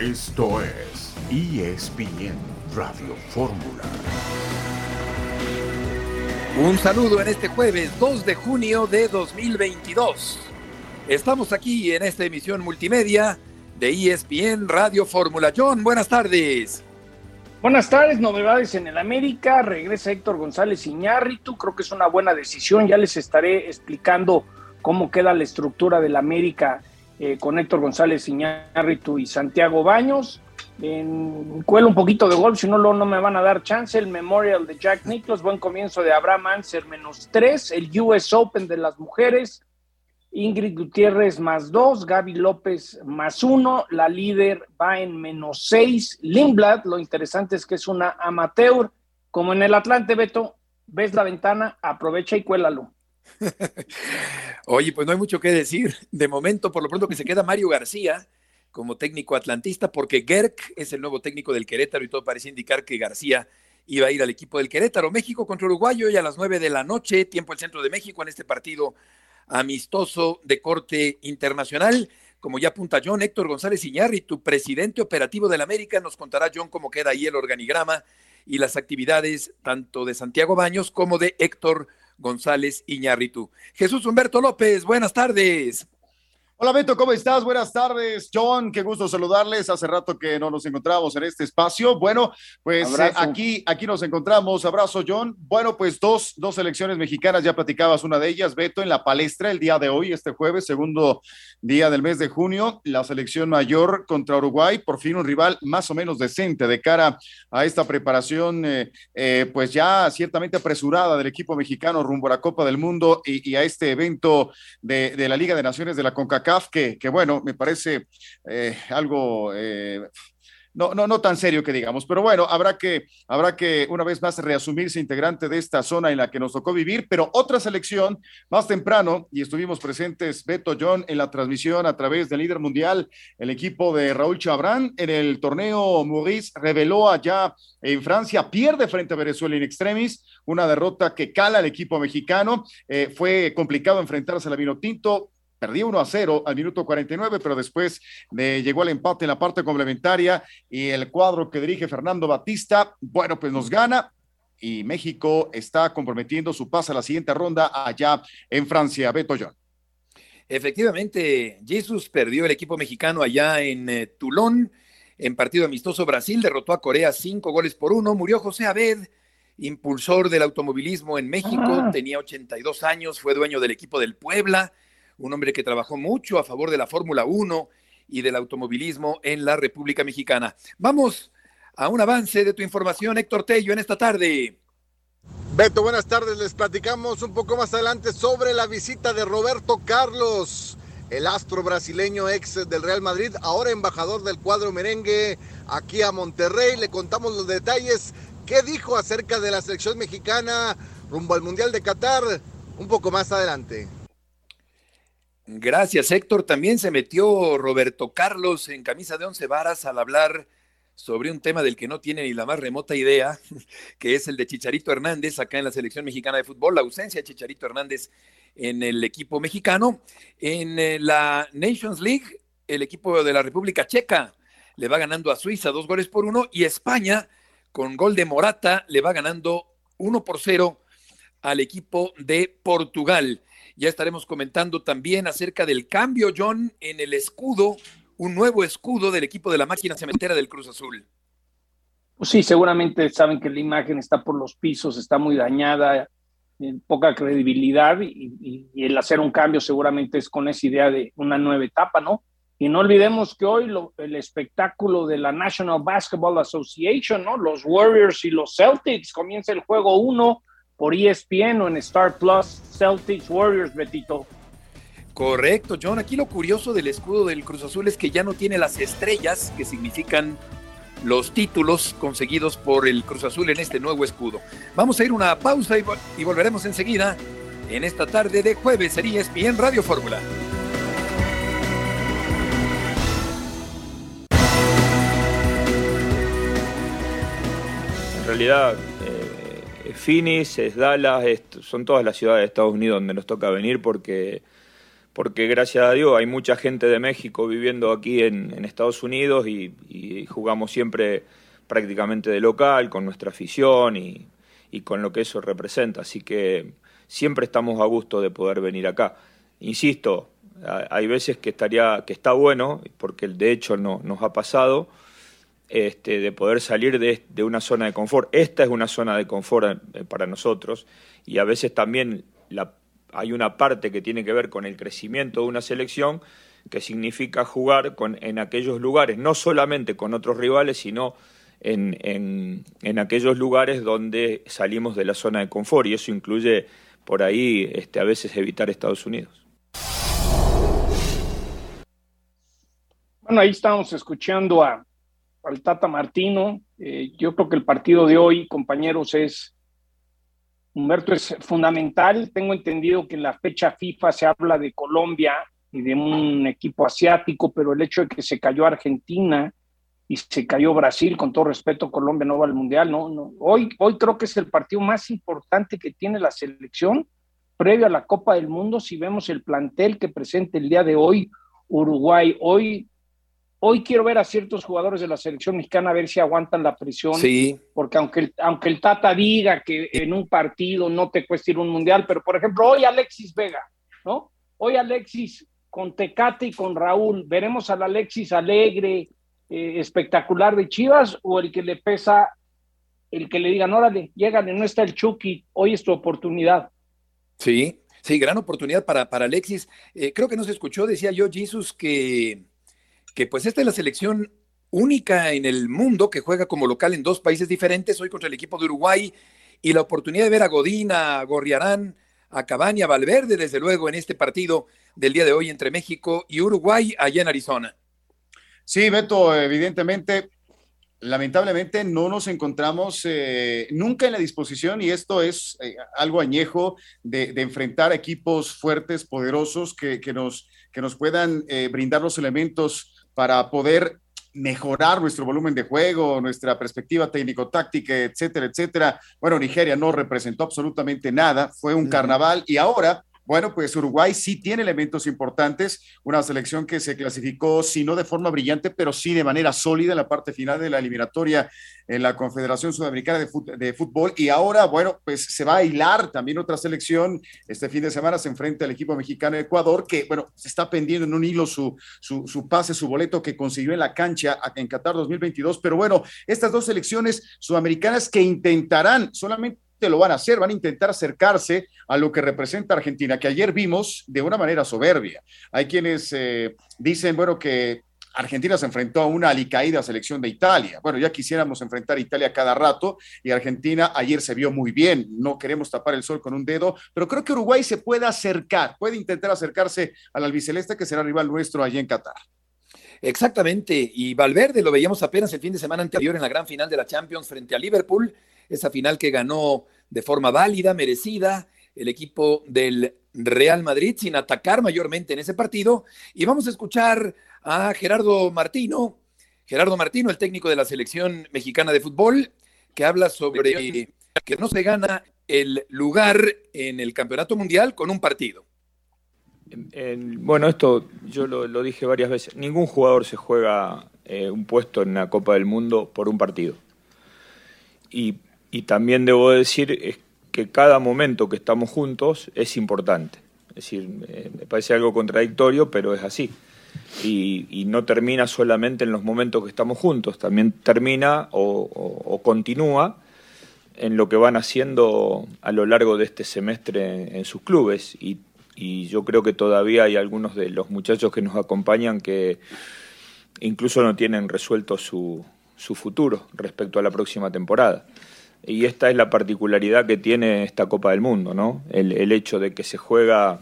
Esto es ESPN Radio Fórmula. Un saludo en este jueves 2 de junio de 2022. Estamos aquí en esta emisión multimedia de ESPN Radio Fórmula. John, buenas tardes. Buenas tardes, novedades en el América. Regresa Héctor González Iñárritu. Creo que es una buena decisión. Ya les estaré explicando cómo queda la estructura del América eh, con Héctor González Iñárritu y Santiago Baños. En, cuelo un poquito de golf, si no, no me van a dar chance. El Memorial de Jack Nicklaus, buen comienzo de Abraham Anser, menos tres. El US Open de las mujeres, Ingrid Gutiérrez más dos, Gaby López más uno. La líder va en menos seis. Lindblad, lo interesante es que es una amateur. Como en el Atlante, Beto, ves la ventana, aprovecha y cuélalo. Oye, pues no hay mucho que decir. De momento, por lo pronto que se queda Mario García como técnico atlantista, porque Gerk es el nuevo técnico del Querétaro y todo parece indicar que García iba a ir al equipo del Querétaro. México contra Uruguay hoy a las nueve de la noche, tiempo el centro de México en este partido amistoso de corte internacional. Como ya apunta John, Héctor González Iñarri, tu presidente operativo del América, nos contará John cómo queda ahí el organigrama y las actividades tanto de Santiago Baños como de Héctor González Iñárritu. Jesús Humberto López, buenas tardes. Hola Beto, ¿cómo estás? Buenas tardes, John. Qué gusto saludarles. Hace rato que no nos encontramos en este espacio. Bueno, pues eh, aquí, aquí nos encontramos. Abrazo, John. Bueno, pues dos, dos selecciones mexicanas, ya platicabas una de ellas, Beto, en la palestra el día de hoy, este jueves, segundo día del mes de junio. La selección mayor contra Uruguay, por fin un rival más o menos decente de cara a esta preparación, eh, eh, pues ya ciertamente apresurada del equipo mexicano rumbo a la Copa del Mundo y, a este evento de, de la Liga de Naciones de la CONCACAF que, bueno, me parece eh, algo eh, no, no, no tan serio que digamos, pero bueno, habrá que, habrá que una vez más reasumirse integrante de esta zona en la que nos tocó vivir, pero otra selección más temprano, y estuvimos presentes Beto John en la transmisión a través del líder mundial, el equipo de Raúl Chabrán, en el torneo Maurice reveló allá en Francia, pierde frente a Venezuela en extremis, una derrota que cala al equipo mexicano, eh, fue complicado enfrentarse a la Vino Tinto, Perdía 1 a 0 al minuto 49, pero después le llegó el empate en la parte complementaria y el cuadro que dirige Fernando Batista, bueno, pues nos gana y México está comprometiendo su paso a la siguiente ronda allá en Francia. Beto John. Efectivamente, Jesús perdió el equipo mexicano allá en eh, Toulon. En partido amistoso, Brasil derrotó a Corea cinco goles por uno. Murió José Abed, impulsor del automovilismo en México. Ah. Tenía 82 años, fue dueño del equipo del Puebla un hombre que trabajó mucho a favor de la Fórmula 1 y del automovilismo en la República Mexicana. Vamos a un avance de tu información, Héctor Tello, en esta tarde. Beto, buenas tardes. Les platicamos un poco más adelante sobre la visita de Roberto Carlos, el astro brasileño ex del Real Madrid, ahora embajador del cuadro merengue aquí a Monterrey. Le contamos los detalles. ¿Qué dijo acerca de la selección mexicana rumbo al Mundial de Qatar? Un poco más adelante. Gracias, Héctor. También se metió Roberto Carlos en camisa de once varas al hablar sobre un tema del que no tiene ni la más remota idea, que es el de Chicharito Hernández acá en la selección mexicana de fútbol, la ausencia de Chicharito Hernández en el equipo mexicano. En eh, la Nations League, el equipo de la República Checa le va ganando a Suiza dos goles por uno y España, con gol de Morata, le va ganando uno por cero al equipo de Portugal. Ya estaremos comentando también acerca del cambio, John, en el escudo, un nuevo escudo del equipo de la máquina cementera del Cruz Azul. Pues sí, seguramente saben que la imagen está por los pisos, está muy dañada, poca credibilidad y, el hacer un cambio seguramente es con esa idea de una nueva etapa, ¿no? Y no olvidemos que hoy el espectáculo de la National Basketball Association, ¿no? Los Warriors y los Celtics, comienza el juego uno por ESPN o en Star Plus, Celtics Warriors, Betito. Correcto, John. Aquí lo curioso del escudo del Cruz Azul es que ya no tiene las estrellas que significan los títulos conseguidos por el Cruz Azul en este nuevo escudo. Vamos a ir una pausa y, volveremos enseguida en esta tarde de jueves en ESPN Radio Fórmula. En realidad, Phoenix, es Dallas, son todas las ciudades de Estados Unidos donde nos toca venir porque porque gracias a Dios hay mucha gente de México viviendo aquí en, Estados Unidos y, jugamos siempre prácticamente de local, con nuestra afición y, y con lo que eso representa. Así que siempre estamos a gusto de poder venir acá. Insisto, hay veces que estaría, que está bueno, porque de hecho no, nos ha pasado, este, de poder salir de, de, una zona de confort. Esta es una zona de confort eh, para nosotros y a veces también hay una parte que tiene que ver con el crecimiento de una selección que significa jugar en aquellos lugares, no solamente con otros rivales, sino en, en, en aquellos lugares donde salimos de la zona de confort y eso incluye por ahí este, a veces evitar Estados Unidos. Bueno, ahí estamos escuchando a, al Tata Martino. Eh, yo creo que el partido de hoy, compañeros, es, Humberto, es fundamental. Tengo entendido que en la fecha FIFA se habla de Colombia y de un equipo asiático, pero el hecho de que se cayó Argentina y se cayó Brasil, con todo respeto, Colombia no va al Mundial, no, no. Hoy, hoy creo que es el partido más importante que tiene la selección previo a la Copa del Mundo. Si vemos el plantel que presenta el día de hoy, Uruguay, hoy Hoy quiero ver a ciertos jugadores de la selección mexicana a ver si aguantan la presión. Sí. Porque aunque el, aunque el Tata diga que en un partido no te cuesta ir un mundial, pero por ejemplo, hoy Alexis Vega, ¿no? Hoy Alexis con Tecate y con Raúl, ¿veremos al Alexis alegre, eh, espectacular de Chivas o el que le pesa, el que le digan, órale, llégale, no está el Chucky, hoy es tu oportunidad? Sí, sí, gran oportunidad para, para Alexis. Eh, creo que no se escuchó, decía yo, Jesus, que que pues esta es la selección única en el mundo que juega como local en dos países diferentes, hoy contra el equipo de Uruguay, y la oportunidad de ver a Godín, a Gorriarán, a Cabaña, a Valverde, desde luego, en este partido del día de hoy entre México y Uruguay, allá en Arizona. Sí, Beto, evidentemente, lamentablemente no nos encontramos eh, nunca en la disposición, y esto es eh, algo añejo, de, enfrentar equipos fuertes, poderosos, que, nos, que nos puedan eh, brindar los elementos para poder mejorar nuestro volumen de juego, nuestra perspectiva técnico-táctica, etcétera, etcétera. Bueno, Nigeria no representó absolutamente nada, fue un carnaval y ahora bueno, pues Uruguay sí tiene elementos importantes, una selección que se clasificó, si no de forma brillante, pero sí de manera sólida en la parte final de la eliminatoria en la Confederación Sudamericana de, Fútbol. Y ahora, bueno, pues se va a hilar también otra selección. Este fin de semana se enfrenta al equipo mexicano de Ecuador, que, bueno, se está pendiendo en un hilo su, su, su pase, su boleto que consiguió en la cancha en Qatar 2022. Pero bueno, estas dos selecciones sudamericanas que intentarán solamente lo van a hacer, van a intentar acercarse a lo que representa Argentina, que ayer vimos de una manera soberbia. Hay quienes eh, dicen, bueno, que Argentina se enfrentó a una alicaída selección de Italia. Bueno, ya quisiéramos enfrentar a Italia cada rato y Argentina ayer se vio muy bien. No queremos tapar el sol con un dedo, pero creo que Uruguay se puede acercar, puede intentar acercarse al albiceleste que será rival nuestro allí en Qatar. Exactamente, y Valverde lo veíamos apenas el fin de semana anterior en la gran final de la Champions frente a Liverpool esa final que ganó de forma válida, merecida, el equipo del Real Madrid sin atacar mayormente en ese partido. Y vamos a escuchar a Gerardo Martino, Gerardo Martino, el técnico de la selección mexicana de fútbol, que habla sobre que no se gana el lugar en el campeonato mundial con un partido. bueno, esto yo lo, dije varias veces. Ningún jugador se juega eh, un puesto en la Copa del Mundo por un partido. Y y también debo decir que cada momento que estamos juntos es importante. Es decir, me parece algo contradictorio, pero es así. Y, no termina solamente en los momentos que estamos juntos, también termina o, continúa en lo que van haciendo a lo largo de este semestre en, sus clubes. Y, yo creo que todavía hay algunos de los muchachos que nos acompañan que incluso no tienen resuelto su, su futuro respecto a la próxima temporada. Y esta es la particularidad que tiene esta Copa del Mundo, ¿no? El, hecho de que se juega,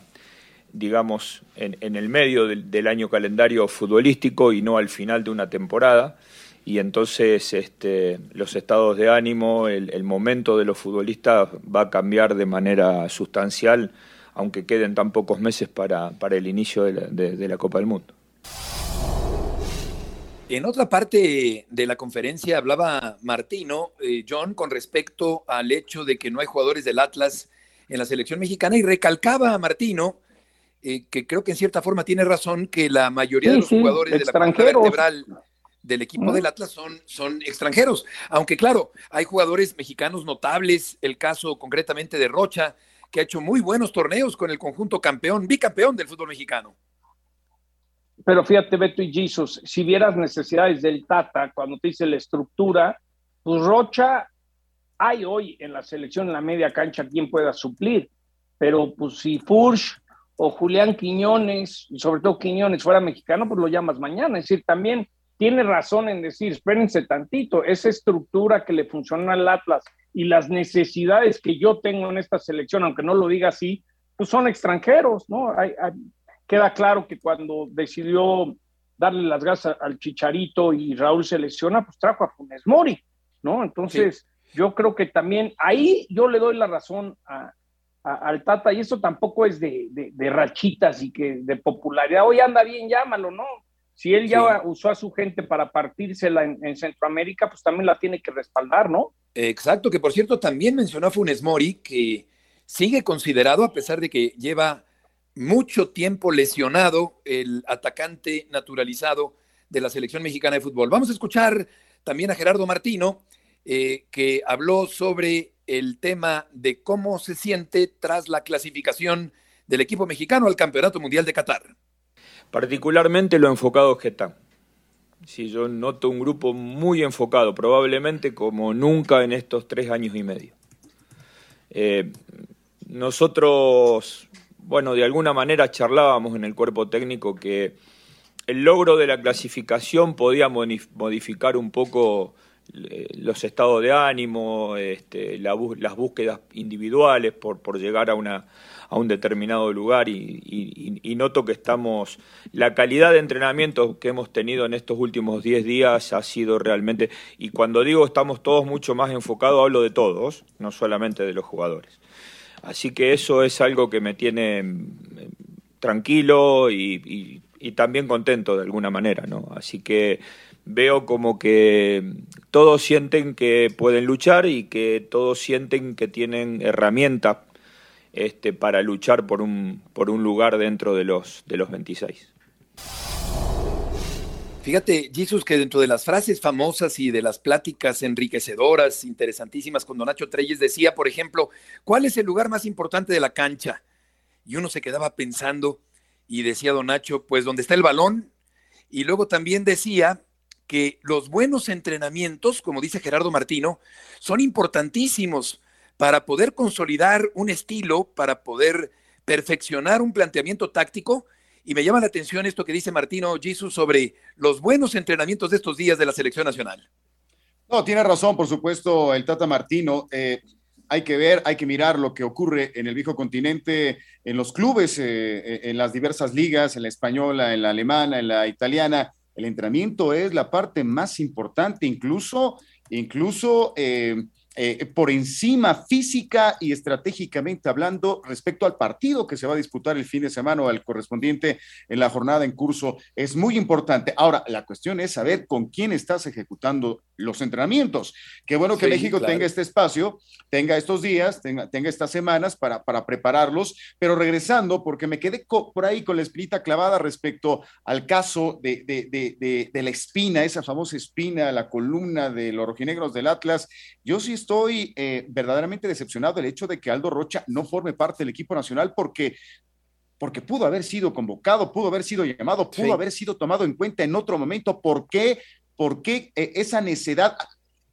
digamos, en, el medio del, año calendario futbolístico y no al final de una temporada. Y entonces este, los estados de ánimo, el, momento de los futbolistas va a cambiar de manera sustancial, aunque queden tan pocos meses para, el inicio de la Copa del Mundo. En otra parte de la conferencia hablaba Martino, eh, John, con respecto al hecho de que no hay jugadores del Atlas en la selección mexicana y recalcaba a Martino eh, que creo que en cierta forma tiene razón, que la mayoría de los jugadores de la columna vertebral del equipo del Atlas son, son extranjeros. Aunque claro, hay jugadores mexicanos notables, el caso concretamente de Rocha, que ha hecho muy buenos torneos con el conjunto campeón, bicampeón del fútbol mexicano. Pero fíjate, Beto y Jesus, si vieras necesidades del Tata, cuando te dice la estructura, pues Rocha, hay hoy en la selección en la media cancha quien pueda suplir, pero pues si Furch o Julián Quiñones, y sobre todo Quiñones fuera mexicano, pues lo llamas mañana. Es decir, también tiene razón en decir, espérense tantito, esa estructura que le funciona al Atlas y las necesidades que yo tengo en esta selección, aunque no lo diga así, pues son extranjeros, ¿no? Queda claro que cuando decidió darle las gasas al Chicharito y Raúl se lesiona, pues trajo a Funes Mori, ¿no? Entonces, yo creo que también ahí yo le doy la razón al Tata, y eso tampoco es de, de, rachitas y que de popularidad, hoy anda bien, llámalo, ¿no? Si él ya usó a su gente para partírsela en, Centroamérica, pues también la tiene que respaldar, ¿no? Exacto, que por cierto también mencionó a Funes Mori, que sigue considerado, a pesar de que lleva mucho tiempo lesionado, el atacante naturalizado de la selección mexicana de fútbol. Vamos a escuchar también a Gerardo Martino, eh, que habló sobre el tema de cómo se siente tras la clasificación del equipo mexicano al Campeonato Mundial de Qatar. Particularmente lo enfocado que está. Sí, yo noto un grupo muy enfocado, probablemente como nunca en estos tres años y medio. Eh, nosotros, bueno, de alguna manera charlábamos en el cuerpo técnico que el logro de la clasificación podía modificar un poco eh, los estados de ánimo, este, las búsquedas individuales por, por llegar a una, a un determinado lugar y, noto que estamos, la calidad de entrenamiento que hemos tenido en estos últimos 10 días ha sido realmente, y cuando digo estamos todos mucho más enfocados, hablo de todos, no solamente de los jugadores. Así que eso es algo que me tiene mm, tranquilo y, también contento de alguna manera, ¿no? Así que veo como que todos sienten que pueden luchar y que todos sienten que tienen herramientas este, para luchar por un, por un lugar dentro de los, de los 26. Fíjate, Jesús, que dentro de las frases famosas y de las pláticas enriquecedoras, interesantísimas, con Don Nacho Treyes decía, por ejemplo, ¿cuál es el lugar más importante de la cancha? Y uno se quedaba pensando y decía Don Nacho, pues donde está el balón. Y luego también decía que los buenos entrenamientos, como dice Gerardo Martino, son importantísimos para poder consolidar un estilo, para poder perfeccionar un planteamiento táctico. Y me llama la atención esto que dice Martino Jesus sobre los buenos entrenamientos de estos días de la selección nacional. No, tiene razón, por supuesto, el Tata Martino. Eh, hay que ver, hay que mirar lo que ocurre en el viejo continente, en los clubes, eh, eh, en las diversas ligas, en la española, en la alemana, en la italiana. El entrenamiento es la parte más importante, incluso, incluso por encima física y estratégicamente hablando respecto al partido que se va a disputar el fin de semana o al correspondiente en la jornada en curso es muy importante. Ahora, la cuestión es saber con quién estás ejecutando los entrenamientos. Qué bueno que México tenga este espacio, tenga estos días, tenga, tenga estas semanas para, para prepararlos, pero regresando, porque me quedé por ahí con la espinita clavada respecto al caso de, de, de, la espina, esa famosa espina, la columna de los rojinegros del Atlas. Yo sí estoy eh, verdaderamente decepcionado del hecho de que Aldo Rocha no forme parte del equipo nacional porque porque pudo haber sido convocado, pudo haber sido llamado, pudo haber sido tomado en cuenta en otro momento. ¿Por qué por qué eh, esa necedad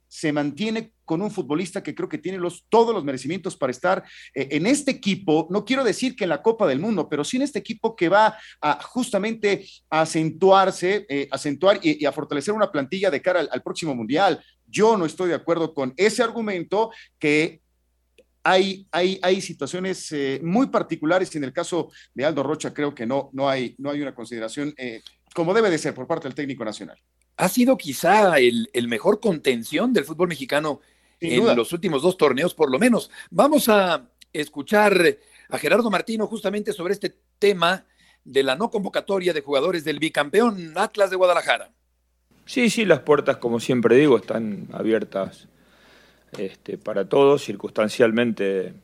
se mantiene con un futbolista que creo que tiene los, todos los merecimientos para estar eh, en este equipo, no quiero decir que en la Copa del Mundo, pero sí en este equipo que va a justamente acentuarse, eh, acentuar y, a fortalecer una plantilla de cara al, próximo Mundial. Yo no estoy de acuerdo con ese argumento que hay, hay, hay, situaciones muy particulares y en el caso de Aldo Rocha creo que no, no, hay, no hay una consideración como debe de ser por parte del técnico nacional ha sido quizá el, mejor contención del fútbol mexicano en los últimos dos torneos, por lo menos. Vamos a escuchar a Gerardo Martino justamente sobre este tema de la no convocatoria de jugadores del bicampeón Atlas de Guadalajara. Sí, sí, las puertas, como siempre digo, están abiertas este, para todos. Circunstancialmente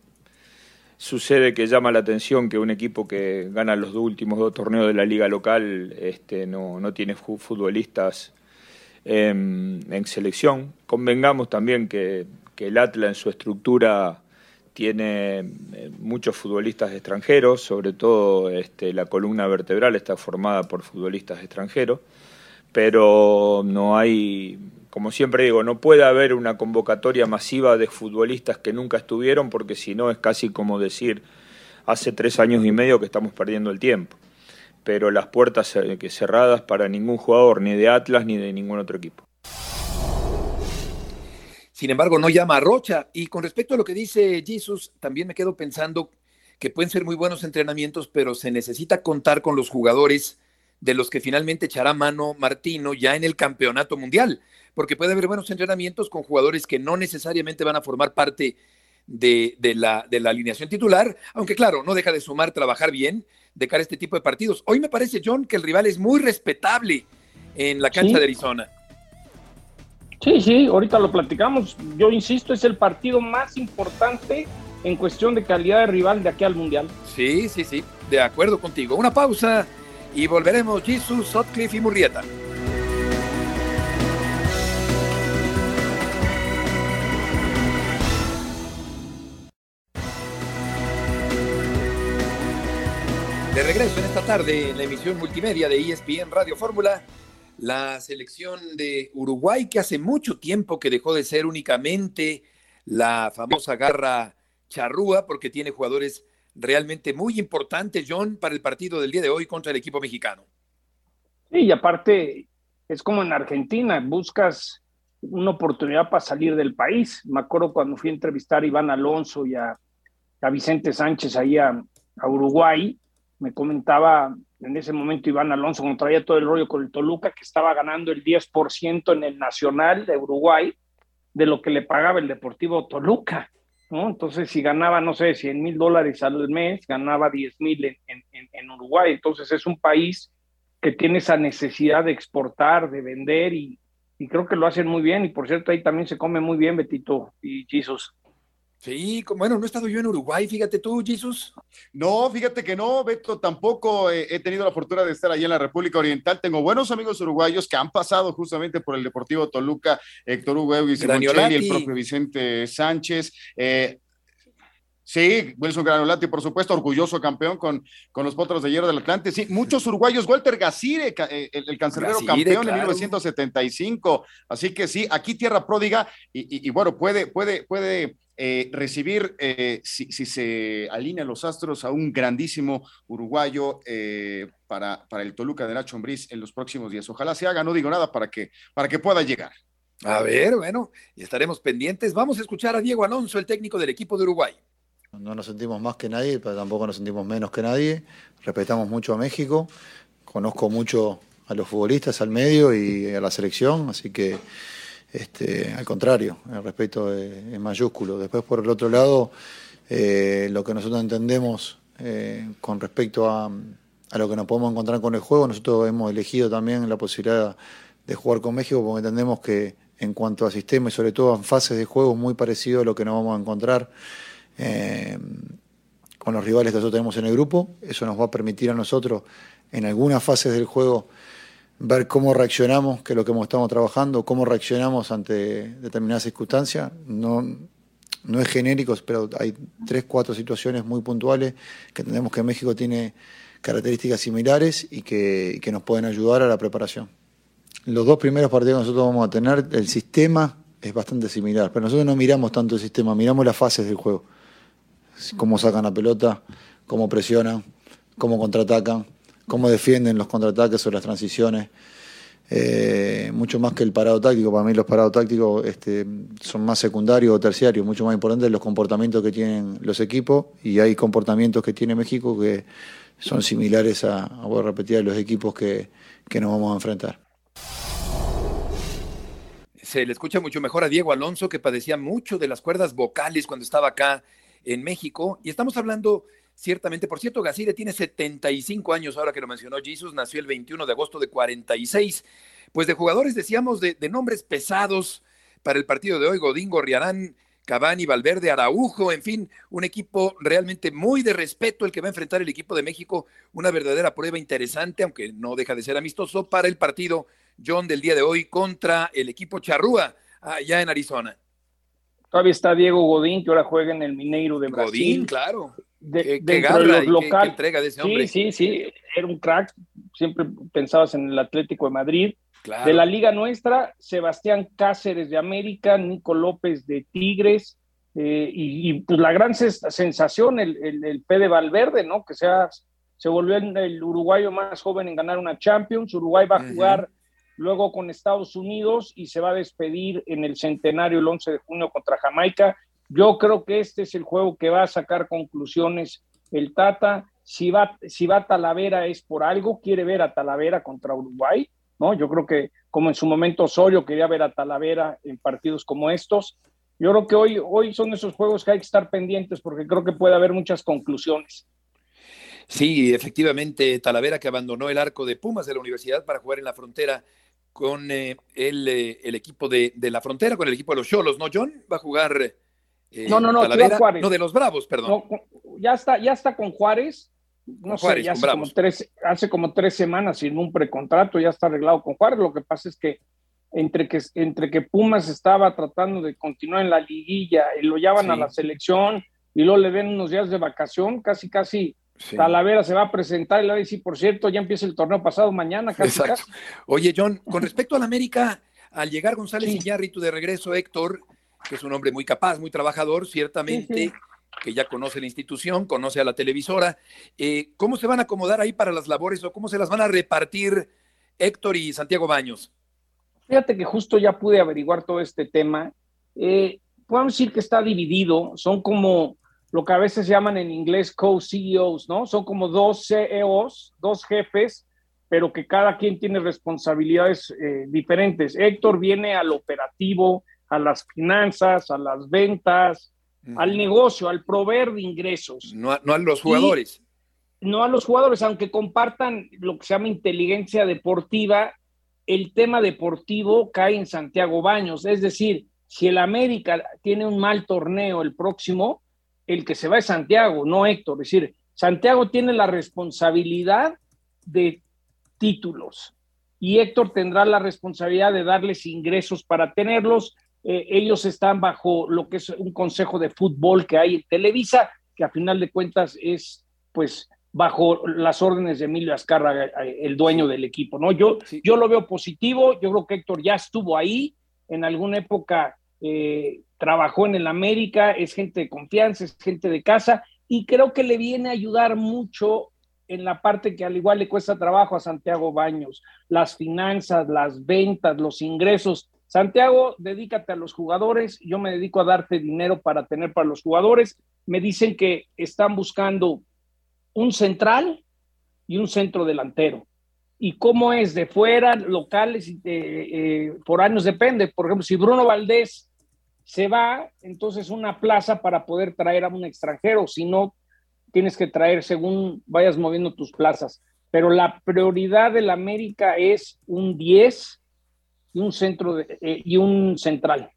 sucede que llama la atención que un equipo que gana los dos últimos dos torneos de la liga local este, no, no tiene futbolistas en, selección. Convengamos también que, el Atlas en su estructura tiene eh, muchos futbolistas extranjeros, sobre todo este, la columna vertebral está formada por futbolistas extranjeros, pero no hay como siempre digo, no puede haber una convocatoria masiva de futbolistas que nunca estuvieron, porque si no es casi como decir hace tres años y medio que estamos perdiendo el tiempo. Pero las puertas eh, cerradas para ningún jugador, ni de Atlas ni de ningún otro equipo. Sin embargo, no llama a Rocha. Y con respecto a lo que dice Jesus, también me quedo pensando que pueden ser muy buenos entrenamientos, pero se necesita contar con los jugadores de los que finalmente echará mano Martino ya en el campeonato mundial porque puede haber buenos entrenamientos con jugadores que no necesariamente van a formar parte de, la, de la alineación titular, aunque claro, no deja de sumar trabajar bien de cara a este tipo de partidos. Hoy me parece, John, que el rival es muy respetable en la cancha de Arizona. Sí, sí, ahorita lo platicamos. Yo insisto, es el partido más importante en cuestión de calidad de rival de aquí al Mundial. Sí, sí, sí, de acuerdo contigo. Una pausa y volveremos Jesus, Sotcliffe y Murrieta. De regreso en esta tarde en la emisión multimedia de ESPN Radio Fórmula, la selección de Uruguay que hace mucho tiempo que dejó de ser únicamente la famosa garra charrúa porque tiene jugadores realmente muy importantes, John, para el partido del día de hoy contra el equipo mexicano. Sí, y aparte es como en Argentina, buscas una oportunidad para salir del país. Me acuerdo cuando fui a entrevistar a Iván Alonso y a, Vicente Sánchez ahí a Uruguay, me comentaba en ese momento Iván Alonso, cuando traía todo el rollo con el Toluca, que estaba ganando el 10% en el Nacional de Uruguay de lo que le pagaba el Deportivo Toluca. ¿no? Entonces, si ganaba, no sé, 100 mil dólares al mes, ganaba 10 mil en, en, Uruguay. Entonces, es un país que tiene esa necesidad de exportar, de vender, y, y creo que lo hacen muy bien. Y por cierto, ahí también se come muy bien, Betito y Jesus. Sí, bueno, no he estado yo en Uruguay, fíjate tú, Jesús. No, fíjate que no, Beto, tampoco he tenido la fortuna de estar allí en la República Oriental. Tengo buenos amigos uruguayos que han pasado justamente por el Deportivo Toluca, Héctor Hugo y el propio Vicente Sánchez. Eh, Sí, Wilson Granolati, por supuesto, orgulloso campeón con, con los Potros de Hierro del Atlante. Sí, muchos uruguayos. Walter Gacire, eh, el, cancelero campeón en 1975. Así que sí, aquí tierra pródiga y, bueno, puede, puede, puede eh, recibir, eh, si, se alinean los astros, a un grandísimo uruguayo para, para el Toluca de Nacho Ambriz en los próximos días. Ojalá se haga, no digo nada, para que, para que pueda llegar. A ver, bueno, y estaremos pendientes. Vamos a escuchar a Diego Alonso, el técnico del equipo de Uruguay. No nos sentimos más que nadie, pero tampoco nos sentimos menos que nadie. Respetamos mucho a México, conozco mucho a los futbolistas, al medio y a la selección, así que este, al contrario, el respeto es, mayúsculo. Después, por el otro lado, eh, lo que nosotros entendemos eh, con respecto a, a, lo que nos podemos encontrar con el juego, nosotros hemos elegido también la posibilidad de jugar con México porque entendemos que en cuanto a sistema y sobre todo en fases de juego muy parecido a lo que nos vamos a encontrar eh, con los rivales que nosotros tenemos en el grupo. Eso nos va a permitir a nosotros en algunas fases del juego ver cómo reaccionamos, que es lo que hemos estado trabajando, cómo reaccionamos ante determinadas circunstancias. No, no es genérico, pero hay tres, cuatro situaciones muy puntuales que entendemos que México tiene características similares y que, y que nos pueden ayudar a la preparación. Los dos primeros partidos que nosotros vamos a tener, el sistema es bastante similar, pero nosotros no miramos tanto el sistema, miramos las fases del juego cómo sacan la pelota, cómo presionan, cómo contraatacan, cómo defienden los contraataques o las transiciones. Eh, mucho más que el parado táctico, para mí los parados tácticos este, son más secundarios o terciarios, mucho más importantes los comportamientos que tienen los equipos y hay comportamientos que tiene México que son similares a, voy a repetir, a los equipos que, que nos vamos a enfrentar. Se le escucha mucho mejor a Diego Alonso, que padecía mucho de las cuerdas vocales cuando estaba acá en México. Y estamos hablando ciertamente, por cierto, Gasire tiene 75 años, ahora que lo mencionó Jesus, nació el 21 de agosto de 46. Pues de jugadores, decíamos, de, nombres pesados para el partido de hoy, Godín Gorriarán, Cavani, Valverde, Araujo, en fin, un equipo realmente muy de respeto el que va a enfrentar el equipo de México, una verdadera prueba interesante, aunque no deja de ser amistoso para el partido John del día de hoy contra el equipo Charrúa allá en Arizona. Todavía está Diego Godín, que ahora juega en el Mineiro de Brasil. Godín, claro. De, qué, garra entrega de ese hombre. Sí, sí, sí, era un crack. Siempre pensabas en el Atlético de Madrid. De la liga nuestra, Sebastián Cáceres de América, Nico López de Tigres, eh, y, pues la gran sensación, el, el, el P de Valverde, ¿no? Que sea, se volvió el uruguayo más joven en ganar una Champions. Uruguay va a jugar luego con Estados Unidos y se va a despedir en el centenario el 11 de junio contra Jamaica. Yo creo que este es el juego que va a sacar conclusiones el Tata. Si va, si va a Talavera es por algo, quiere ver a Talavera contra Uruguay ¿no? Yo creo que como en su momento Osorio quería ver a Talavera en partidos como estos, yo creo que hoy, hoy son esos juegos que hay que estar pendientes porque creo que puede haber muchas conclusiones. Sí, efectivamente, Talavera que abandonó el arco de Pumas de la universidad para jugar en la frontera con eh, el, eh, el, equipo de, de, la frontera, con el equipo de los Cholos, ¿no, John? Va a jugar. Eh, no, no, no, Talavera, no, de los Bravos, perdón. ya, está, ya está con Juárez. No sé, hace como, tres, hace como tres semanas firmó un precontrato, ya está arreglado con Juárez. Lo que pasa es que entre que, entre que Pumas estaba tratando de continuar en la liguilla y lo llevan a la selección y luego le den unos días de vacación, casi, casi Talavera se va a presentar y le va a decir, por cierto, ya empieza el torneo pasado mañana. Casi, Oye, John, con respecto al América, al llegar González Iñárritu de regreso, Héctor, que es un hombre muy capaz, muy trabajador, ciertamente que ya conoce la institución, conoce a la televisora. Eh, ¿Cómo se van a acomodar ahí para las labores o cómo se las van a repartir Héctor y Santiago Baños? Fíjate que justo ya pude averiguar todo este tema. Eh, podemos decir que está dividido, son como lo que a veces llaman en inglés co-CEOs, ¿no? Son como dos CEOs, dos jefes, pero que cada quien tiene responsabilidades eh, diferentes. Héctor viene al operativo, a las finanzas, a las ventas, al negocio, al proveer de ingresos. No a, los jugadores. no a los jugadores, aunque compartan lo que se llama inteligencia deportiva, el tema deportivo cae en Santiago Baños. Es decir, si el América tiene un mal torneo el próximo, el que se va es Santiago, no Héctor. Es decir, Santiago tiene la responsabilidad de títulos y Héctor tendrá la responsabilidad de darles ingresos para tenerlos eh, ellos están bajo lo que es un consejo de fútbol que hay en Televisa, que a final de cuentas es pues bajo las órdenes de Emilio Azcárraga, eh, el dueño del equipo, ¿no? Yo, yo lo veo positivo, yo creo que Héctor ya estuvo ahí, en alguna época eh, trabajó en el América, es gente de confianza, es gente de casa, y creo que le viene a ayudar mucho en la parte que al igual le cuesta trabajo a Santiago Baños, las finanzas, las ventas, los ingresos, Santiago, dedícate a los jugadores, yo me dedico a darte dinero para tener para los jugadores. Me dicen que están buscando un central y un centro delantero. ¿Y cómo es? ¿De fuera, locales y eh, por años? Depende. Por ejemplo, si Bruno Valdés se va, entonces una plaza para poder traer a un extranjero. Si no, tienes que traer según vayas moviendo tus plazas. Pero la prioridad del América es un 10 y un centro de, eh, y un central.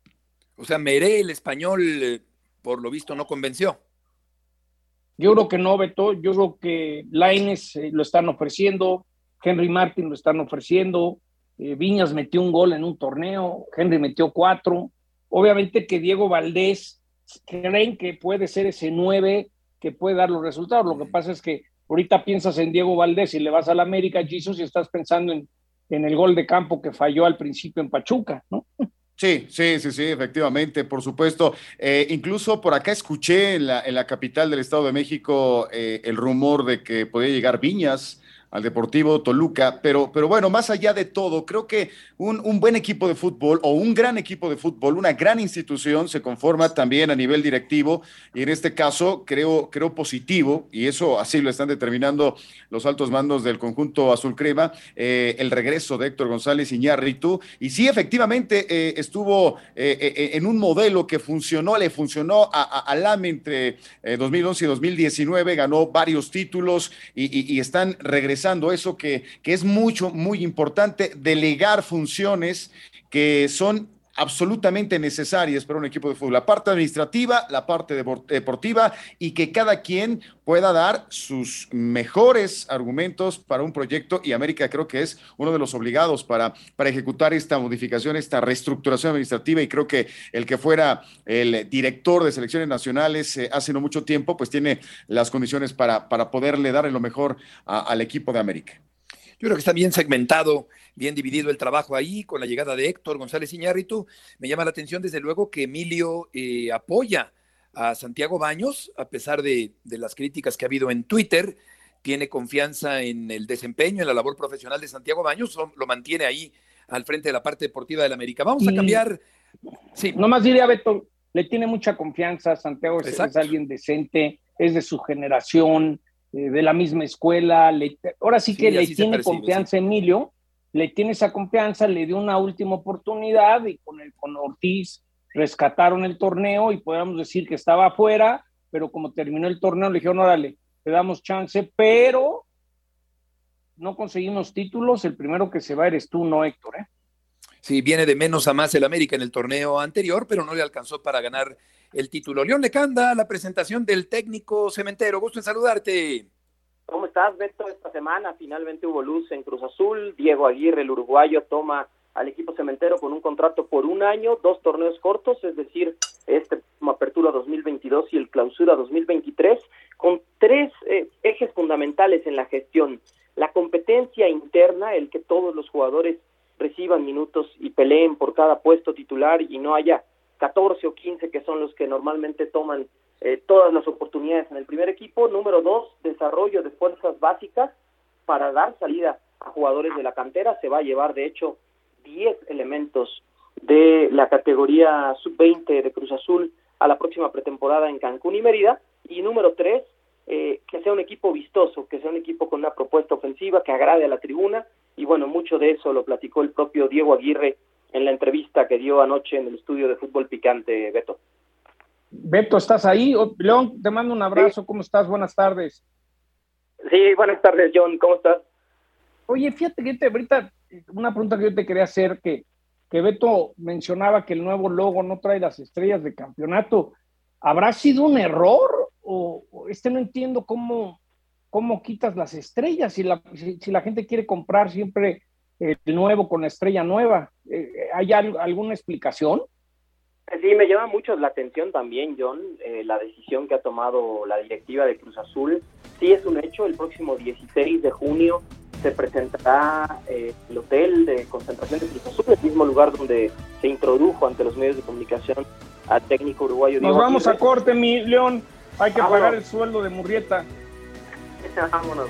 O sea, Meré, el español, eh, por lo visto, no convenció. Yo creo que no, Beto. Yo creo que Laines eh, lo están ofreciendo, Henry Martin lo están ofreciendo, Viñas metió un gol en un torneo, Henry metió cuatro. Obviamente que Diego Valdés creen que puede ser ese nueve que puede dar los resultados. Lo que pasa es que ahorita piensas en Diego Valdés y le vas a la América, Jesus, y estás pensando en en el gol de campo que falló al principio en Pachuca, ¿no? Sí, sí, sí, sí, efectivamente, por supuesto. Eh, incluso por acá escuché en la, en la, capital del Estado de México eh, el rumor de que podía llegar Viñas al Deportivo Toluca, pero, pero bueno, más allá de todo, creo que un, un, buen equipo de fútbol o un gran equipo de fútbol, una gran institución se conforma también a nivel directivo y en este caso creo, creo positivo, y eso así lo están determinando los altos mandos del conjunto azul crema, eh, el regreso de Héctor González Iñárritu, y sí, efectivamente eh, estuvo eh, en un modelo que funcionó, le funcionó a, a, LAM entre 2011 y 2019, ganó varios títulos y, y están regresando eso que, que es mucho, muy importante, delegar funciones que son absolutamente necesarias para un equipo de fútbol, la parte administrativa, la parte deportiva y que cada quien pueda dar sus mejores argumentos para un proyecto. Y América creo que es uno de los obligados para, para ejecutar esta modificación, esta reestructuración administrativa. Y creo que el que fuera el director de selecciones nacionales eh, hace no mucho tiempo, pues tiene las condiciones para, para poderle darle lo mejor al equipo de América. Yo creo que está bien segmentado, bien dividido el trabajo ahí con la llegada de Héctor González Iñárritu. Me llama la atención, desde luego, que Emilio eh, apoya a Santiago Baños, a pesar de, las críticas que ha habido en Twitter. Tiene confianza en el desempeño, en la labor profesional de Santiago Baños, lo mantiene ahí al frente de la parte deportiva del América. Vamos a cambiar. Sí. Nomás diría, Beto, le tiene mucha confianza. Santiago es alguien decente, es de su generación, eh, de la misma escuela, ahora sí que le tiene confianza Emilio, le tiene esa confianza, le dio una última oportunidad y con, el, con Ortiz rescataron el torneo y podemos decir que estaba afuera, pero como terminó el torneo le dijeron, órale, le damos chance, pero no conseguimos títulos, el primero que se va eres tú, no Héctor, ¿eh? Sí, viene de menos a más el América en el torneo anterior, pero no le alcanzó para ganar el título. León Lecanda, la presentación del técnico cementero. Gusto en saludarte. ¿Cómo estás, Beto? Esta semana finalmente hubo luz en Cruz Azul. Diego Aguirre, el uruguayo, toma al equipo cementero con un contrato por un año, dos torneos cortos, es decir, este Apertura 2022 y el Clausura 2023, con tres eh, ejes fundamentales en la gestión. La competencia interna, el que todos los jugadores reciban minutos y peleen por cada puesto titular y no haya 14 o 15 que son los que normalmente toman eh, todas las oportunidades en el primer equipo. Número dos, desarrollo de fuerzas básicas para dar salida a jugadores de la cantera. Se va a llevar, de hecho, 10 elementos de la categoría sub-20 de Cruz Azul a la próxima pretemporada en Cancún y Mérida. Y número tres, eh, que sea un equipo vistoso, que sea un equipo con una propuesta ofensiva que agrade a la tribuna. Y bueno, mucho de eso lo platicó el propio Diego Aguirre en la entrevista que dio anoche en el estudio de fútbol picante, Beto. Beto, ¿estás ahí? Oh, León, te mando un abrazo. ¿Cómo estás? Buenas tardes. Sí, buenas tardes, John. ¿Cómo estás? Oye, fíjate que te, ahorita una pregunta que yo te quería hacer, que, que Beto mencionaba que el nuevo logo no trae las estrellas de campeonato. ¿Habrá sido un error? O, este no entiendo cómo, cómo quitas las estrellas si la, si la gente quiere comprar siempre el nuevo con la estrella nueva. Eh, ¿Hay alguna explicación? Sí, me llama mucho la atención también, John, eh, la decisión que ha tomado la directiva de Cruz Azul. Sí es un hecho, el próximo 16 de junio se presentará eh, el hotel de concentración de Cruz Azul, el mismo lugar donde se introdujo ante los medios de comunicación al técnico uruguayo. Nos vamos a corte, mi León. Hay que pagar el sueldo de Murrieta. Vámonos.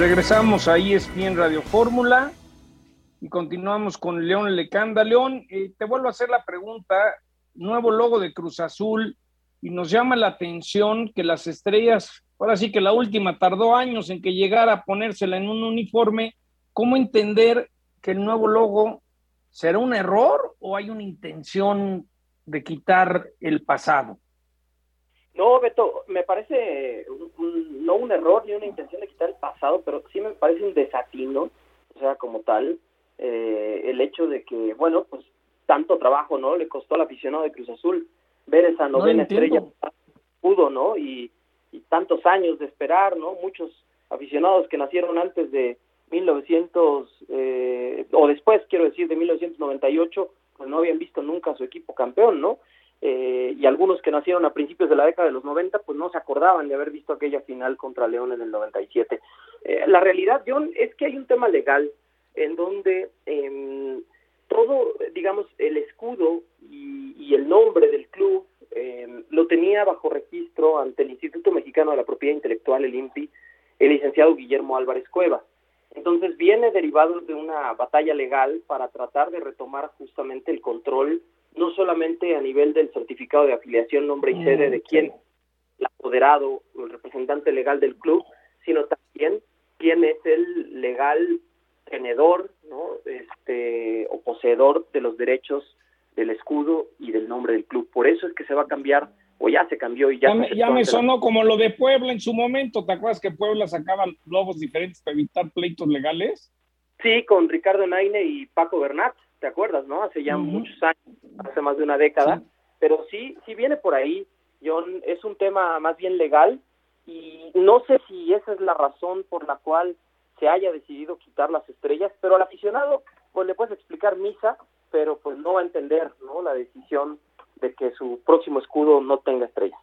Regresamos a ESPN Radio Fórmula y continuamos con León Lecanda. León, eh, te vuelvo a hacer la pregunta, nuevo logo de Cruz Azul, y nos llama la atención que las estrellas, ahora sí que la última tardó años en que llegara a ponérsela en un uniforme. ¿Cómo entender que el nuevo logo será un error o hay una intención de quitar el pasado? No, Beto, me parece no un error ni una intención de quitar el pasado, pero sí me parece un desatino, o sea, como tal, eh, el hecho de que, bueno, pues tanto trabajo, ¿no? Le costó al aficionado de Cruz Azul ver esa novena estrella, pudo, ¿no? Y, y tantos años de esperar, ¿no? Muchos aficionados que nacieron antes de 1900, eh, o después, quiero decir, de 1998, pues no habían visto nunca a su equipo campeón, ¿no? Eh, y algunos que nacieron a principios de la década de los 90 pues no se acordaban de haber visto aquella final contra León en el 97. Eh, la realidad, John, es que hay un tema legal en donde eh, todo, digamos, el escudo y, y el nombre del club em, lo tenía bajo registro ante el Instituto Mexicano de la Propiedad Intelectual, el INPI, el licenciado Guillermo Álvarez Cueva. Entonces viene derivado de una batalla legal para tratar de retomar justamente el control no solamente a nivel del certificado de afiliación, nombre y sede de quién, el apoderado o el representante legal del club, sino también quién es el legal tenedor, ¿no? Este o poseedor de los derechos del escudo y del nombre del club. Por eso es que se va a cambiar o ya se cambió y ya... Ya me, ya me sonó como lo de Puebla en su momento, ¿te acuerdas que Puebla sacaba lobos diferentes para evitar pleitos legales? Sí, con Ricardo Naine y Paco Bernat, ¿te acuerdas, no? Hace ya muchos años, hace más de una década, pero sí, sí viene por ahí, John, es un tema más bien legal y no sé si esa es la razón por la cual se haya decidido quitar las estrellas, pero al aficionado pues le puedes explicar misa, pero pues no va a entender, ¿no? La decisión de que su próximo escudo no tenga estrellas.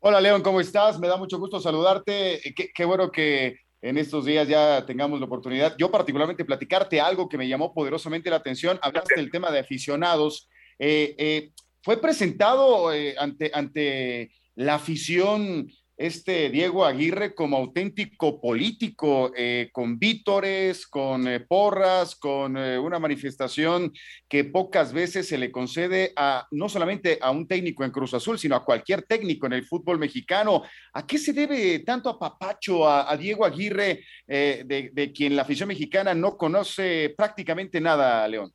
Hola León, ¿cómo estás? Me da mucho gusto saludarte. Qué, qué bueno que en estos días ya tengamos la oportunidad. Yo particularmente platicarte algo que me llamó poderosamente la atención. Hablaste del tema de aficionados. Eh, eh, fue presentado eh, ante, ante la afición este Diego Aguirre como auténtico político, eh, con vítores, con eh, porras, con eh, una manifestación que pocas veces se le concede a no solamente a un técnico en Cruz Azul, sino a cualquier técnico en el fútbol mexicano. ¿A qué se debe tanto a Papacho, a, Diego Aguirre, de, de quien la afición mexicana no conoce prácticamente nada, León?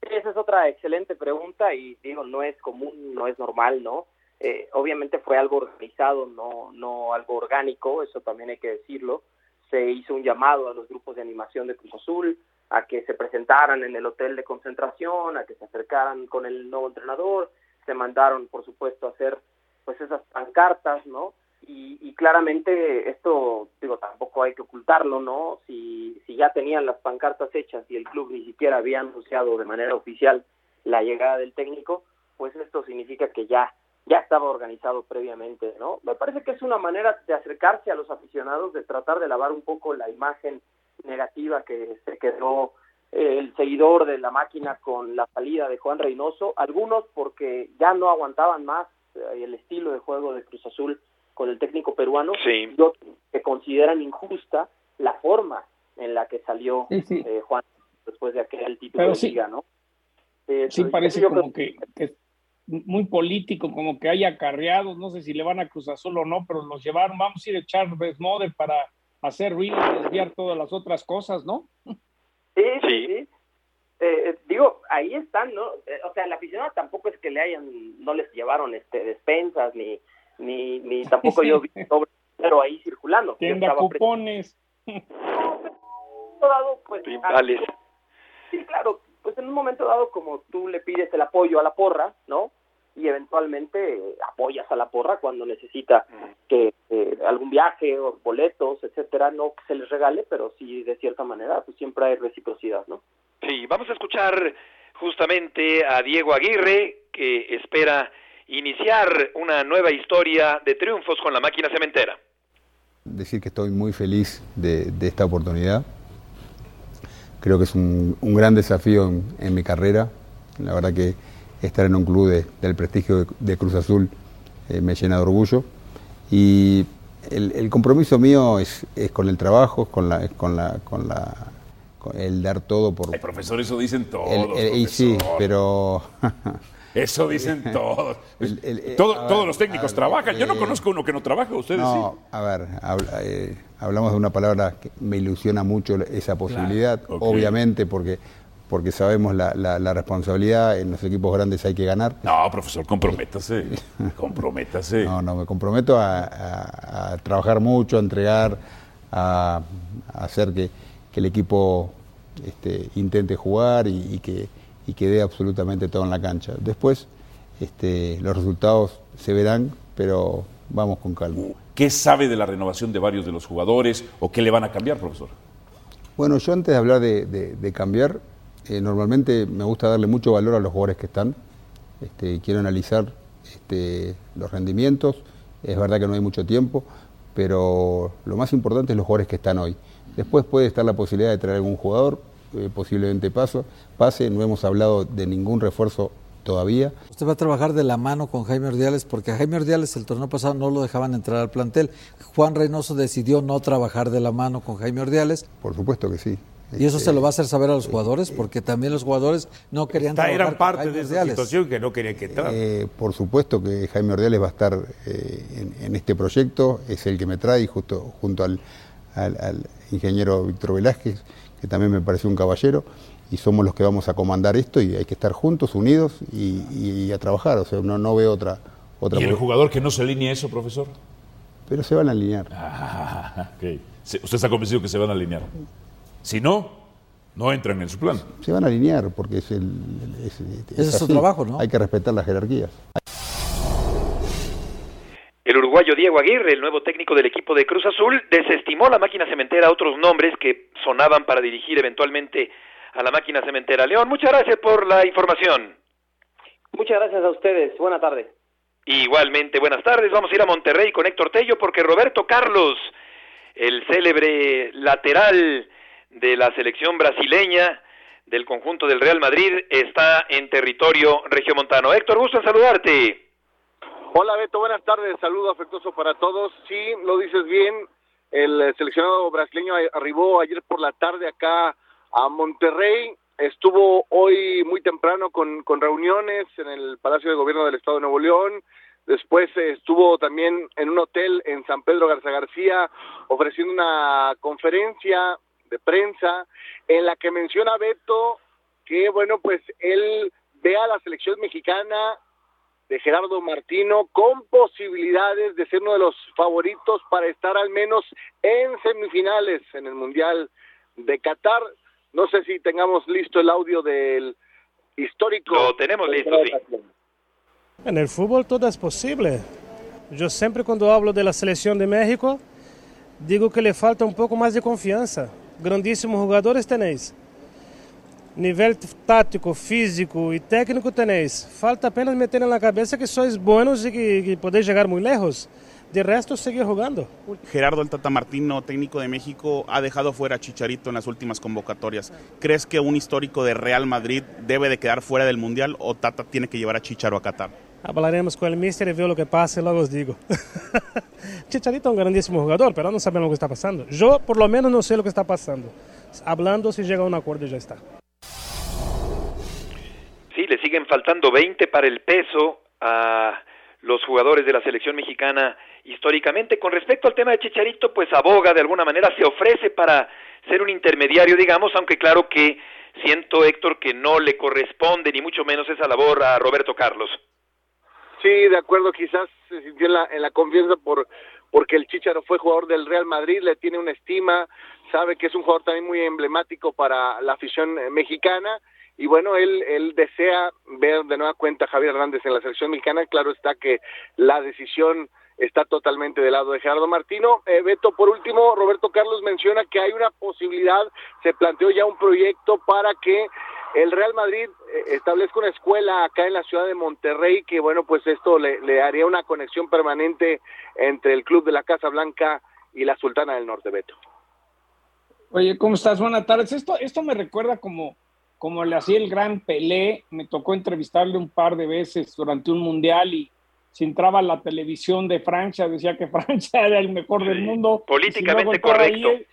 Esa es otra excelente pregunta y digo, no es común, no es normal, ¿no? Eh, obviamente fue algo organizado, no, no algo orgánico, eso también hay que decirlo. Se hizo un llamado a los grupos de animación de Cruz Azul a que se presentaran en el hotel de concentración, a que se acercaran con el nuevo entrenador, se mandaron, por supuesto, a hacer pues esas pancartas, ¿no? Y, y, claramente esto, digo, tampoco hay que ocultarlo, ¿no? Si, si ya tenían las pancartas hechas y el club ni siquiera había anunciado de manera oficial la llegada del técnico, pues esto significa que ya ya estaba organizado previamente, ¿no? Me parece que es una manera de acercarse a los aficionados, de tratar de lavar un poco la imagen negativa que se quedó eh, el seguidor de la máquina con la salida de Juan Reynoso, algunos porque ya no aguantaban más eh, el estilo de juego de Cruz Azul con el técnico peruano, y otros que consideran injusta la forma en la que salió eh, Juan después de aquel título de liga, ¿no? sí, parece como que, que muy político, como que hay acarreados, no sé si le van a Cruz Azul o no, pero los llevaron, vamos a ir a echar desmode para hacer ruido y desviar todas las otras cosas, ¿no? Sí, sí. sí. Eh, digo, ahí están, ¿no? Eh, o sea, la aficionado tampoco es que le hayan, no les llevaron este despensas, ni, ni, ni tampoco yo vi sobre, pero ahí circulando. Tienda cupones. No, dado, pues, sí, claro, pues en un momento dado, como tú le pides el apoyo a la porra, ¿no? Y eventualmente apoyas a la porra cuando necesita que algún viaje o boletos, etcétera, no que se les regale, pero sí de cierta manera, pues siempre hay reciprocidad, ¿no? Sí, vamos a escuchar justamente a Diego Aguirre, que espera iniciar una nueva historia de triunfos con la máquina cementera. Decir que estoy muy feliz de, de esta oportunidad creo que es un, gran desafío en, mi carrera. La verdad que estar en un club del prestigio de, Cruz Azul eh, me llena de orgullo. Y el, compromiso mío es, con el trabajo, con la, con la, con la, el dar todo por. El profesor, eso dicen todos. y sí, pero. Eso dicen todos. Eh, todos los técnicos trabajan. Yo no eh, conozco uno que no trabaje, ustedes no, A ver, eh, hablamos de una palabra que me ilusiona mucho esa posibilidad, obviamente, porque porque sabemos la, la, responsabilidad, en los equipos grandes hay que ganar. No, profesor, comprométase, comprométase. No, no, me comprometo a, trabajar mucho, a entregar, a, hacer que, el equipo este, intente jugar y que y que dé absolutamente todo en la cancha. Después este, los resultados se verán, pero vamos con calma. ¿Qué sabe de la renovación de varios de los jugadores o qué le van a cambiar, profesor? Bueno, yo antes de hablar de, cambiar, eh, normalmente me gusta darle mucho valor a los jugadores que están. Este, quiero analizar este, los rendimientos. Es verdad que no hay mucho tiempo, pero lo más importante es los jugadores que están hoy. Después puede estar la posibilidad de traer algún jugador, eh, posiblemente paso, pase. No hemos hablado de ningún refuerzo todavía. Usted va a trabajar de la mano con Jaime Ordiales porque a Jaime Ordiales el torneo pasado no lo dejaban entrar al plantel. Juan Reynoso decidió no trabajar de la mano con Jaime Ordiales. Por supuesto que sí. ¿Y eso se lo va a hacer saber a los jugadores? Porque también los jugadores no querían trabajar Eran parte de esa situación que no querían que entrara. Eh, por supuesto que Jaime Ordiales va a estar eh, en, este proyecto, es el que me trae justo junto al ingeniero Víctor Velázquez que también me pareció un caballero, y somos los que vamos a comandar esto y hay que estar juntos, unidos y, a trabajar. O sea, no, no veo otra, otra. ¿Y el jugador que no se alinea eso, profesor? Pero se van a alinear. Ah, ¿Usted está convencido que se van a alinear? Si no, no entran en su plan. Se van a alinear porque es el. Ese es su trabajo, ¿no? Hay que respetar las jerarquías. El uruguayo Diego Aguirre, el nuevo técnico del equipo de Cruz Azul, desestimó la máquina cementera a otros nombres que sonaban para dirigir eventualmente a la máquina cementera. León, muchas gracias por la información. Muchas gracias a ustedes. Buenas tardes. Igualmente, buenas tardes. Vamos a ir a Monterrey con Héctor Tello porque Roberto Carlos, el célebre lateral de la selección brasileña del conjunto del Real Madrid, está en territorio regiomontano. Héctor, gusto en saludarte. Hola Beto, buenas tardes, saludo afectuoso para todos. Sí, lo dices bien, el seleccionado brasileño arribó ayer por la tarde acá a Monterrey, estuvo hoy muy temprano con, con reuniones en el Palacio de Gobierno del Estado de Nuevo León, después estuvo también en un hotel en San Pedro Garza García ofreciendo una conferencia de prensa en la que menciona Beto que, bueno, pues él ve a la selección mexicana de Gerardo Martino con posibilidades de ser uno de los favoritos para estar al menos en semifinales en el Mundial de Qatar. No sé si tengamos listo el audio del histórico. Lo tenemos listo, sí. En el fútbol todo es posible. Yo siempre cuando hablo de la selección de México, digo que le falta un poco más de confianza. Grandísimos jugadores tenéis nivel tático, físico y técnico tenéis. Falta apenas meter en la cabeza que sois buenos y que, podéis llegar muy lejos. De resto, seguir jugando. Gerardo el Tata Martino, técnico de México, ha dejado fuera a Chicharito en las últimas convocatorias. ¿Crees que un histórico de Real Madrid debe de quedar fuera del Mundial o Tata tiene que llevar a Chicharo a Qatar? Hablaremos con el mister y veo lo que pasa y luego os digo. Chicharito es un grandísimo jugador, pero no sabemos lo que está pasando. Yo, por lo menos, no sé lo que está pasando. Hablando, si llega a un acuerdo, ya está. Sí, le siguen faltando 20 para el peso a los jugadores de la selección mexicana históricamente. Con respecto al tema de Chicharito, pues aboga de alguna manera, se ofrece para ser un intermediario, digamos, aunque claro que siento, Héctor, que no le corresponde ni mucho menos esa labor a Roberto Carlos. Sí, de acuerdo, quizás se sintió en la, en la confianza por porque el Chicharo fue jugador del Real Madrid, le tiene una estima, sabe que es un jugador también muy emblemático para la afición mexicana. Y bueno, él, él desea ver de nueva cuenta a Javier Hernández en la selección mexicana, claro está que la decisión está totalmente del lado de Gerardo Martino. Eh, Beto, por último, Roberto Carlos menciona que hay una posibilidad, se planteó ya un proyecto para que el Real Madrid eh, establezca una escuela acá en la ciudad de Monterrey, que bueno, pues esto le, le haría una conexión permanente entre el club de la Casa Blanca y la Sultana del Norte, Beto. Oye, ¿cómo estás? Buenas tardes. Esto, esto me recuerda como como le hacía el gran Pelé, me tocó entrevistarle un par de veces durante un mundial y si entraba a la televisión de Francia, decía que Francia era el mejor del mundo. Políticamente correcto. Eh,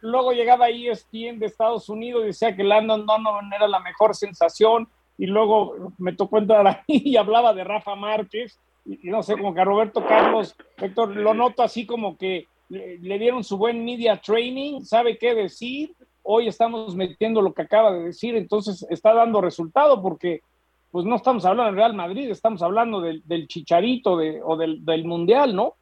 luego llegaba ahí ESPN de Estados Unidos y decía que Landon Donovan era la mejor sensación y luego me tocó entrar ahí y hablaba de Rafa Márquez y, no sé, como que a Roberto Carlos, Héctor, lo noto así como que le dieron su buen media training, sabe qué decir hoy estamos metiendo lo que acaba de decir, entonces está dando resultado porque pues no estamos hablando del Real Madrid, estamos hablando del, chicharito de, o del, Mundial, ¿no?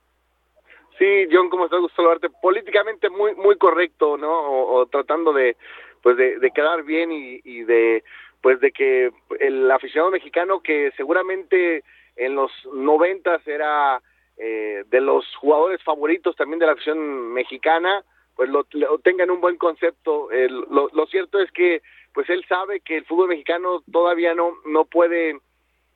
Sí, John, ¿cómo estás? Gusto saludarte. Políticamente muy muy correcto, ¿no? O, tratando de pues de, quedar bien y, de pues de que el aficionado mexicano que seguramente en los noventas era eh, de los jugadores favoritos también de la afición mexicana, pues lo, tengan un buen concepto. lo, cierto es que pues él sabe que el fútbol mexicano todavía no no puede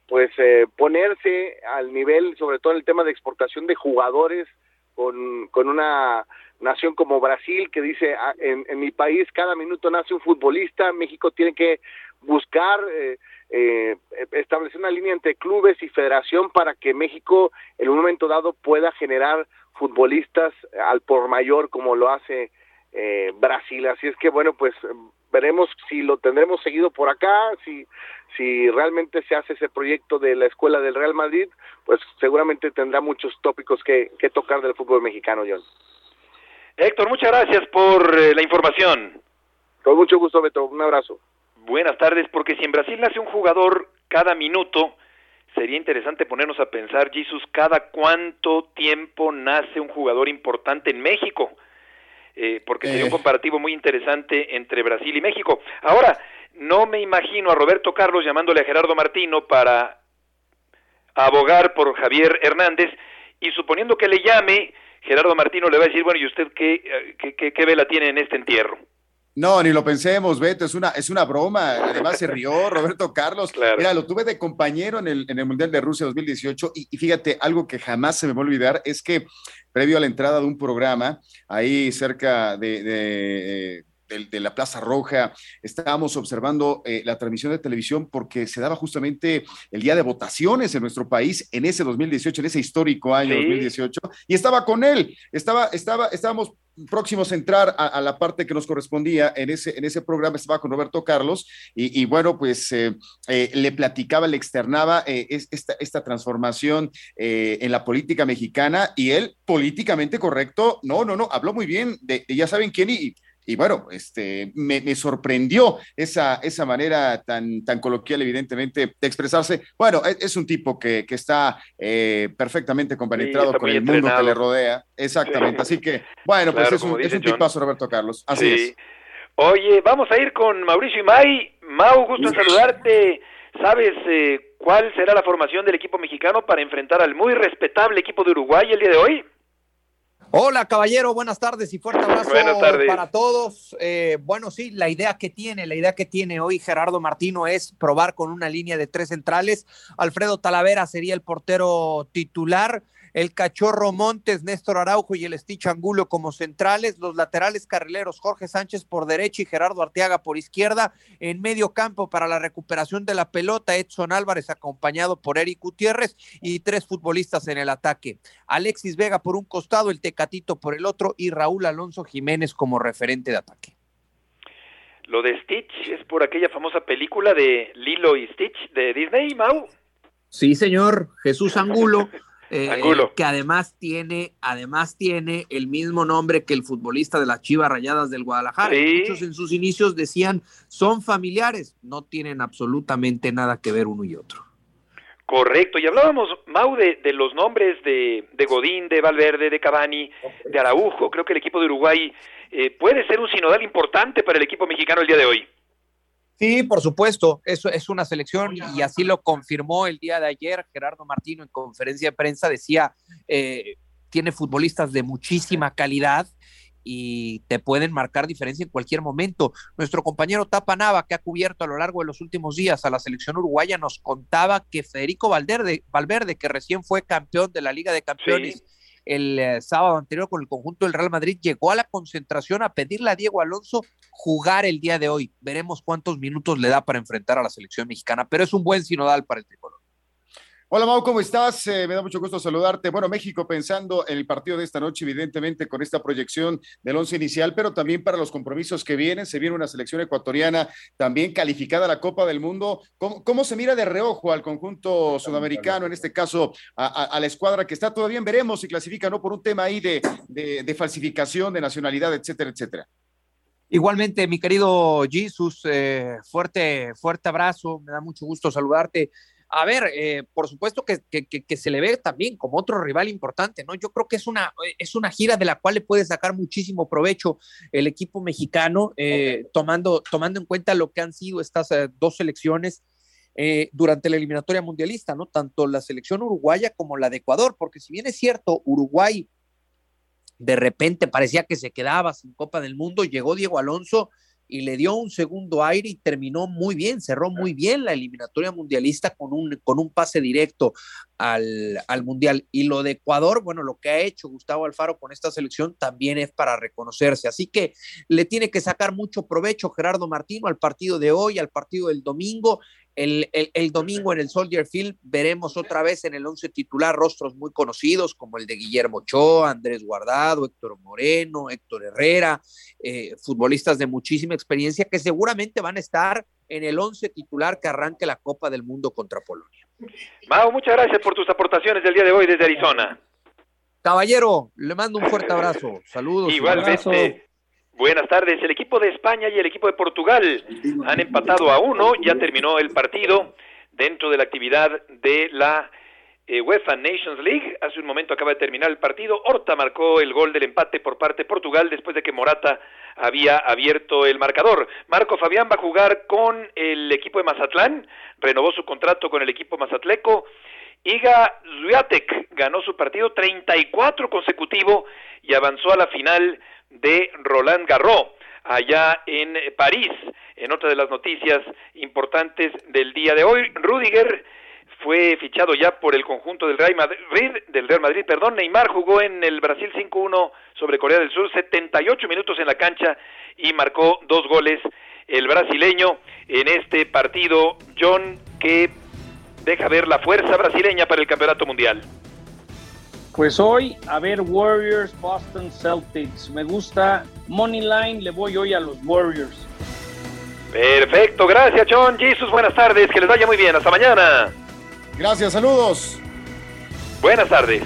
pues eh, ponerse al nivel, sobre todo en el tema de exportación de jugadores con, con una nación como Brasil que dice ah, en, en mi país cada minuto nace un futbolista, México tiene que buscar eh, eh, establecer una línea entre clubes y federación para que México en un momento dado pueda generar futbolistas al por mayor como lo hace eh, Brasil. Así es que bueno, pues veremos si lo tendremos seguido por acá, si, si realmente se hace ese proyecto de la escuela del Real Madrid, pues seguramente tendrá muchos tópicos que, que tocar del fútbol mexicano, John. Héctor, muchas gracias por eh, la información. Con mucho gusto, Beto. Un abrazo. Buenas tardes, porque si en Brasil nace un jugador cada minuto, sería interesante ponernos a pensar, Jesus, cada cuánto tiempo nace un jugador importante en México, eh, porque sería un eh. comparativo muy interesante entre Brasil y México. Ahora, no me imagino a Roberto Carlos llamándole a Gerardo Martino para abogar por Javier Hernández y suponiendo que le llame, Gerardo Martino le va a decir, bueno, ¿y usted qué, qué, qué vela tiene en este entierro? No, ni lo pensemos, Beto, es una, es una broma. Además se rió Roberto Carlos. Mira, lo tuve de compañero en el, en el Mundial de Rusia 2018 y, y, fíjate, algo que jamás se me va a olvidar es que previo a la entrada de un programa, ahí cerca de, de, de, la Plaza Roja, estábamos observando eh, la transmisión de televisión porque se daba justamente el día de votaciones en nuestro país en ese 2018, en ese histórico año 2018, y estaba con él, estaba, estaba, estábamos próximos a entrar a, la parte que nos correspondía en ese, en ese programa, estaba con Roberto Carlos, y, bueno, pues eh, eh, le platicaba, le externaba esta, esta transformación en la política mexicana, y él políticamente correcto, no, no, no, habló muy bien de, de ya saben quién, y y bueno, este, me, sorprendió esa, esa manera tan, tan coloquial, evidentemente, de expresarse. Bueno, e, es, un tipo que, que está eh, perfectamente compenetrado con el mundo que le rodea. Exactamente. Así que, bueno, pues es un, es un tipazo, Roberto Carlos. Así es. Oye, vamos a ir con Mauricio Imay. Mau, gusto en saludarte. ¿Sabes eh, cuál será la formación del equipo mexicano para enfrentar al muy respetable equipo de Uruguay el día de hoy? Hola, caballero, buenas tardes y fuerte abrazo para todos. Eh, bueno, sí, la idea que tiene, la idea que tiene hoy Gerardo Martino es probar con una línea de tres centrales. Alfredo Talavera sería el portero titular el Cachorro Montes, Néstor Araujo y el Stitch Angulo como centrales, los laterales carrileros Jorge Sánchez por derecha y Gerardo Arteaga por izquierda, en medio campo para la recuperación de la pelota, Edson Álvarez acompañado por Eric Gutiérrez y tres futbolistas en el ataque. Alexis Vega por un costado, el Tecatito por el otro y Raúl Alonso Jiménez como referente de ataque. Lo de Stitch es por aquella famosa película de Lilo y Stitch de Disney, Mau. Sí, señor, Jesús Angulo. Eh, que además tiene, además tiene el mismo nombre que el futbolista de las Chivas Rayadas del Guadalajara. Muchos en sus inicios decían son familiares, no tienen absolutamente nada que ver uno y otro. Correcto, y hablábamos, Mau, de, los nombres de, Godín, de Valverde, de Cavani, de Araujo. Creo que el equipo de Uruguay eh, puede ser un sinodal importante para el equipo mexicano el día de hoy. Sí, por supuesto, eso es una selección y así lo confirmó el día de ayer Gerardo Martino en conferencia de prensa, decía, eh, tiene futbolistas de muchísima calidad y te pueden marcar diferencia en cualquier momento. Nuestro compañero Tapa Nava, que ha cubierto a lo largo de los últimos días a la selección uruguaya, nos contaba que Federico Valverde, Valverde que recién fue campeón de la Liga de Campeones, el eh, sábado anterior con el conjunto del Real Madrid, llegó a la concentración a pedirle a Diego Alonso jugar el día de hoy. Veremos cuántos minutos le da para enfrentar a la selección mexicana, pero es un buen sinodal para el tricolor. Hola Mau, ¿cómo estás? Eh, me da mucho gusto saludarte. Bueno, México pensando en el partido de esta noche, evidentemente con esta proyección del once inicial, pero también para los compromisos que vienen. Se viene una selección ecuatoriana también calificada a la Copa del Mundo. ¿Cómo, se mira de reojo al conjunto sudamericano, en este caso a, la escuadra que está todavía? Veremos si clasifica, ¿no? Por un tema ahí de, de, falsificación de nacionalidad, etcétera, etcétera. Igualmente, mi querido Jesus, eh, fuerte, fuerte abrazo, me da mucho gusto saludarte. A ver, eh, por supuesto que, se le ve también como otro rival importante, ¿no? Yo creo que es una, es una gira de la cual le puede sacar muchísimo provecho el equipo mexicano, eh, tomando, tomando en cuenta lo que han sido estas eh, dos selecciones durante la eliminatoria mundialista, ¿no? Tanto la selección uruguaya como la de Ecuador, porque si bien es cierto, Uruguay de repente parecía que se quedaba sin Copa del Mundo, llegó Diego Alonso y le dio un segundo aire y terminó muy bien, cerró muy bien la eliminatoria mundialista con un, con un pase directo al, al, Mundial. Y lo de Ecuador, bueno, lo que ha hecho Gustavo Alfaro con esta selección también es para reconocerse. Así que le tiene que sacar mucho provecho Gerardo Martino al partido de hoy, al partido del domingo. El, el, domingo en el Soldier Field veremos otra vez en el once titular rostros muy conocidos como el de Guillermo Ochoa, Andrés Guardado, Héctor Moreno, Héctor Herrera, eh, futbolistas de muchísima experiencia que seguramente van a estar en el once titular que arranque la Copa del Mundo contra Polonia. Mau, muchas gracias por tus aportaciones del día de hoy desde Arizona. Caballero, le mando un fuerte abrazo. Saludos. Igualmente. Buenas tardes. El equipo de España y el equipo de Portugal han empatado a uno. Ya terminó el partido dentro de la actividad de la eh, UEFA Nations League. Hace un momento acaba de terminar el partido. Horta marcó el gol del empate por parte de Portugal después de que Morata había abierto el marcador. Marco Fabián va a jugar con el equipo de Mazatlán. Renovó su contrato con el equipo mazatleco. Iga Zwiatek ganó su partido 34 consecutivo y avanzó a la final de Roland Garros allá en París. En otra de las noticias importantes del día de hoy, Rudiger fue fichado ya por el conjunto del Real Madrid, del Real Madrid, perdón, Neymar jugó en el Brasil 5-1 sobre Corea del Sur, 78 minutos en la cancha y marcó dos goles el brasileño en este partido, John, que deja ver la fuerza brasileña para el Campeonato Mundial. Pues hoy, a ver, Warriors, Boston Celtics. Me gusta Moneyline, le voy hoy a los Warriors. Perfecto, gracias John. Jesus, buenas tardes, que les vaya muy bien. Hasta mañana. Gracias, saludos. Buenas tardes.